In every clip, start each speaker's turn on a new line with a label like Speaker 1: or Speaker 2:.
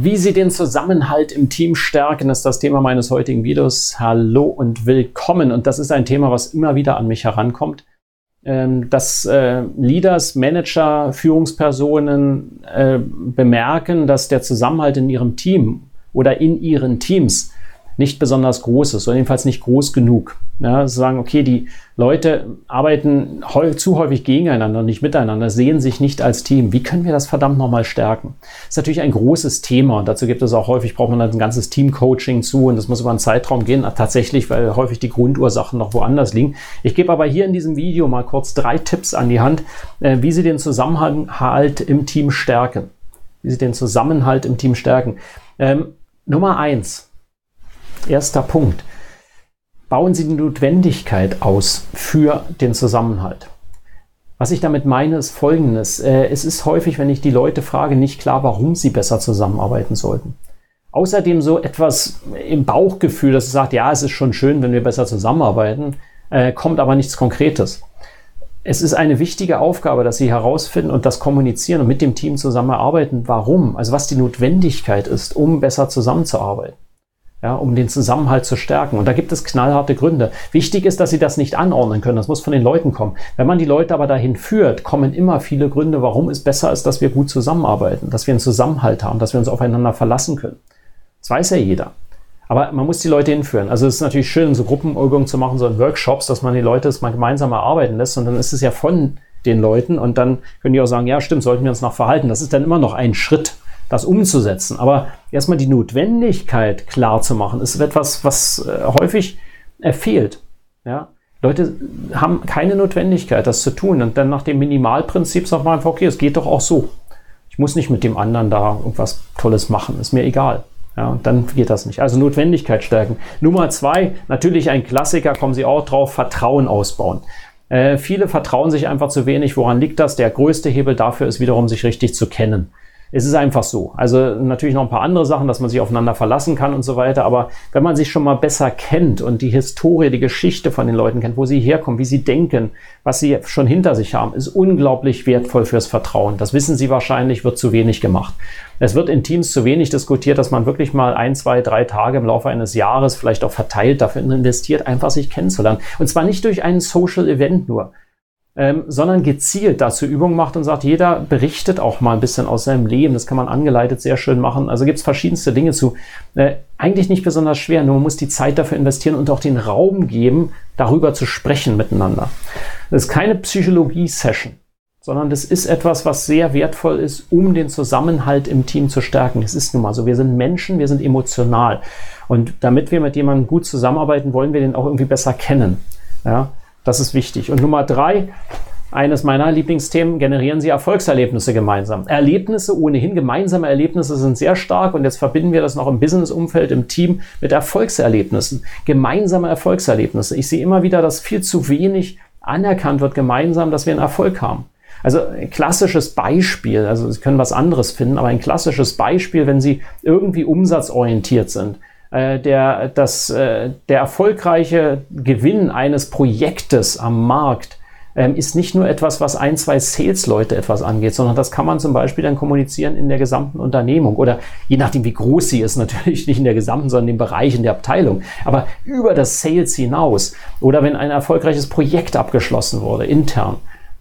Speaker 1: Wie Sie den Zusammenhalt im Team stärken, ist das Thema meines heutigen Videos. Hallo und willkommen. Und das ist ein Thema, was immer wieder an mich herankommt. Ähm, dass äh, Leaders, Manager, Führungspersonen äh, bemerken, dass der Zusammenhalt in ihrem Team oder in ihren Teams nicht besonders groß ist oder jedenfalls nicht groß genug. Ja, sagen, okay, die Leute arbeiten zu häufig gegeneinander, nicht miteinander, sehen sich nicht als Team. Wie können wir das verdammt nochmal stärken? Das ist natürlich ein großes Thema und dazu gibt es auch häufig, braucht man ein ganzes Team-Coaching zu und das muss über einen Zeitraum gehen, tatsächlich, weil häufig die Grundursachen noch woanders liegen. Ich gebe aber hier in diesem Video mal kurz drei Tipps an die Hand, äh, wie Sie den Zusammenhalt im Team stärken. Wie Sie den Zusammenhalt im Team stärken. Ähm, Nummer eins, erster Punkt bauen Sie die Notwendigkeit aus für den Zusammenhalt. Was ich damit meine, ist Folgendes. Äh, es ist häufig, wenn ich die Leute frage, nicht klar, warum sie besser zusammenarbeiten sollten. Außerdem so etwas im Bauchgefühl, dass es sagt, ja, es ist schon schön, wenn wir besser zusammenarbeiten, äh, kommt aber nichts Konkretes. Es ist eine wichtige Aufgabe, dass Sie herausfinden und das kommunizieren und mit dem Team zusammenarbeiten, warum, also was die Notwendigkeit ist, um besser zusammenzuarbeiten ja, um den Zusammenhalt zu stärken. Und da gibt es knallharte Gründe. Wichtig ist, dass sie das nicht anordnen können. Das muss von den Leuten kommen. Wenn man die Leute aber dahin führt, kommen immer viele Gründe, warum es besser ist, dass wir gut zusammenarbeiten, dass wir einen Zusammenhalt haben, dass wir uns aufeinander verlassen können. Das weiß ja jeder. Aber man muss die Leute hinführen. Also es ist natürlich schön, so Gruppenübungen zu machen, so in Workshops, dass man die Leute es mal gemeinsam erarbeiten lässt. Und dann ist es ja von den Leuten. Und dann können die auch sagen, ja, stimmt, sollten wir uns noch verhalten. Das ist dann immer noch ein Schritt das umzusetzen. Aber erstmal die Notwendigkeit klar zu machen, ist etwas, was äh, häufig äh, fehlt. Ja? Leute haben keine Notwendigkeit, das zu tun. Und dann nach dem Minimalprinzip sagt man einfach, okay, es geht doch auch so. Ich muss nicht mit dem anderen da irgendwas Tolles machen, ist mir egal. Ja, und dann geht das nicht. Also Notwendigkeit stärken. Nummer zwei, natürlich ein Klassiker, kommen Sie auch drauf, Vertrauen ausbauen. Äh, viele vertrauen sich einfach zu wenig. Woran liegt das? Der größte Hebel dafür ist wiederum, sich richtig zu kennen. Es ist einfach so. Also natürlich noch ein paar andere Sachen, dass man sich aufeinander verlassen kann und so weiter. Aber wenn man sich schon mal besser kennt und die Historie, die Geschichte von den Leuten kennt, wo sie herkommen, wie sie denken, was sie schon hinter sich haben, ist unglaublich wertvoll fürs Vertrauen. Das wissen Sie wahrscheinlich, wird zu wenig gemacht. Es wird in Teams zu wenig diskutiert, dass man wirklich mal ein, zwei, drei Tage im Laufe eines Jahres vielleicht auch verteilt dafür investiert, einfach sich kennenzulernen. Und zwar nicht durch einen Social Event nur ähm, sondern gezielt dazu Übungen macht und sagt, jeder berichtet auch mal ein bisschen aus seinem Leben. Das kann man angeleitet sehr schön machen. Also gibt es verschiedenste Dinge zu. Äh, eigentlich nicht besonders schwer, nur man muss die Zeit dafür investieren und auch den Raum geben, darüber zu sprechen miteinander. Das ist keine Psychologie-Session sondern das ist etwas, was sehr wertvoll ist, um den Zusammenhalt im Team zu stärken. Es ist nun mal so, wir sind Menschen, wir sind emotional. Und damit wir mit jemandem gut zusammenarbeiten, wollen wir den auch irgendwie besser kennen. Ja? Das ist wichtig. Und Nummer drei, eines meiner Lieblingsthemen, generieren Sie Erfolgserlebnisse gemeinsam. Erlebnisse ohnehin, gemeinsame Erlebnisse sind sehr stark und jetzt verbinden wir das noch im Business-Umfeld, im Team mit Erfolgserlebnissen. Gemeinsame Erfolgserlebnisse. Ich sehe immer wieder, dass viel zu wenig anerkannt wird gemeinsam, dass wir einen Erfolg haben. Also ein klassisches Beispiel, also Sie können was anderes finden, aber ein klassisches Beispiel, wenn Sie irgendwie umsatzorientiert sind. Äh, der, das, äh, der erfolgreiche Gewinn eines Projektes am Markt ähm, ist nicht nur etwas, was ein, zwei Sales-Leute etwas angeht, sondern das kann man zum Beispiel dann kommunizieren in der gesamten Unternehmung oder je nachdem, wie groß sie ist, natürlich nicht in der gesamten, sondern im Bereich, in der Abteilung, aber über das Sales hinaus oder wenn ein erfolgreiches Projekt abgeschlossen wurde, intern.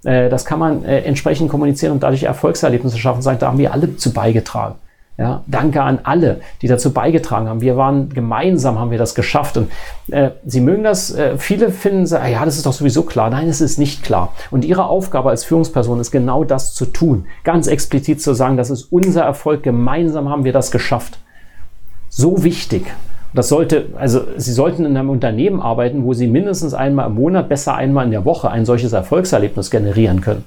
Speaker 1: Äh, das kann man entsprechend kommunizieren und dadurch Erfolgserlebnisse schaffen, sagen, da haben wir alle zu beigetragen. Ja, danke an alle, die dazu beigetragen haben. Wir waren gemeinsam, haben wir das geschafft. Und äh, Sie mögen das, äh, viele finden, ja, das ist doch sowieso klar. Nein, es ist nicht klar. Und Ihre Aufgabe als Führungsperson ist genau das zu tun. Ganz explizit zu sagen, das ist unser Erfolg. Gemeinsam haben wir das geschafft. So wichtig. Das sollte, also Sie sollten in einem Unternehmen arbeiten, wo Sie mindestens einmal im Monat, besser einmal in der Woche ein solches Erfolgserlebnis generieren können.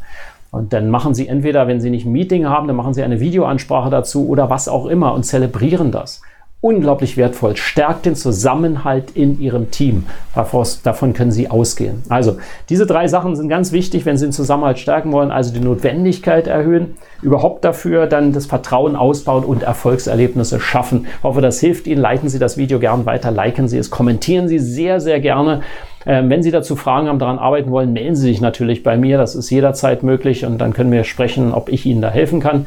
Speaker 1: Und dann machen Sie entweder, wenn Sie nicht ein Meeting haben, dann machen Sie eine Videoansprache dazu oder was auch immer und zelebrieren das. unglaublich wertvoll. Stärkt den Zusammenhalt in Ihrem Team. Davon können Sie ausgehen. Also, diese drei Sachen sind ganz wichtig, wenn Sie den Zusammenhalt stärken wollen. Also die Notwendigkeit erhöhen, überhaupt dafür dann das Vertrauen ausbauen und Erfolgserlebnisse schaffen. Ich hoffe, das hilft Ihnen. Leiten Sie das Video gern weiter, liken Sie es, kommentieren Sie sehr, sehr gerne. Ähm, wenn Sie dazu Fragen haben, daran arbeiten wollen, melden Sie sich natürlich bei mir. Das ist jederzeit möglich und dann können wir sprechen, ob ich Ihnen da helfen kann.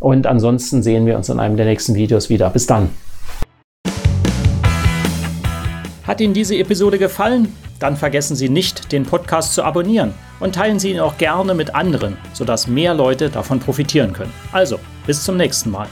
Speaker 1: Und ansonsten sehen wir uns in einem der nächsten Videos wieder. Bis dann. Hat Ihnen diese Episode gefallen? Dann vergessen Sie nicht, den Podcast zu abonnieren und teilen Sie ihn auch gerne mit anderen, sodass mehr Leute davon profitieren können. Also, bis zum nächsten Mal.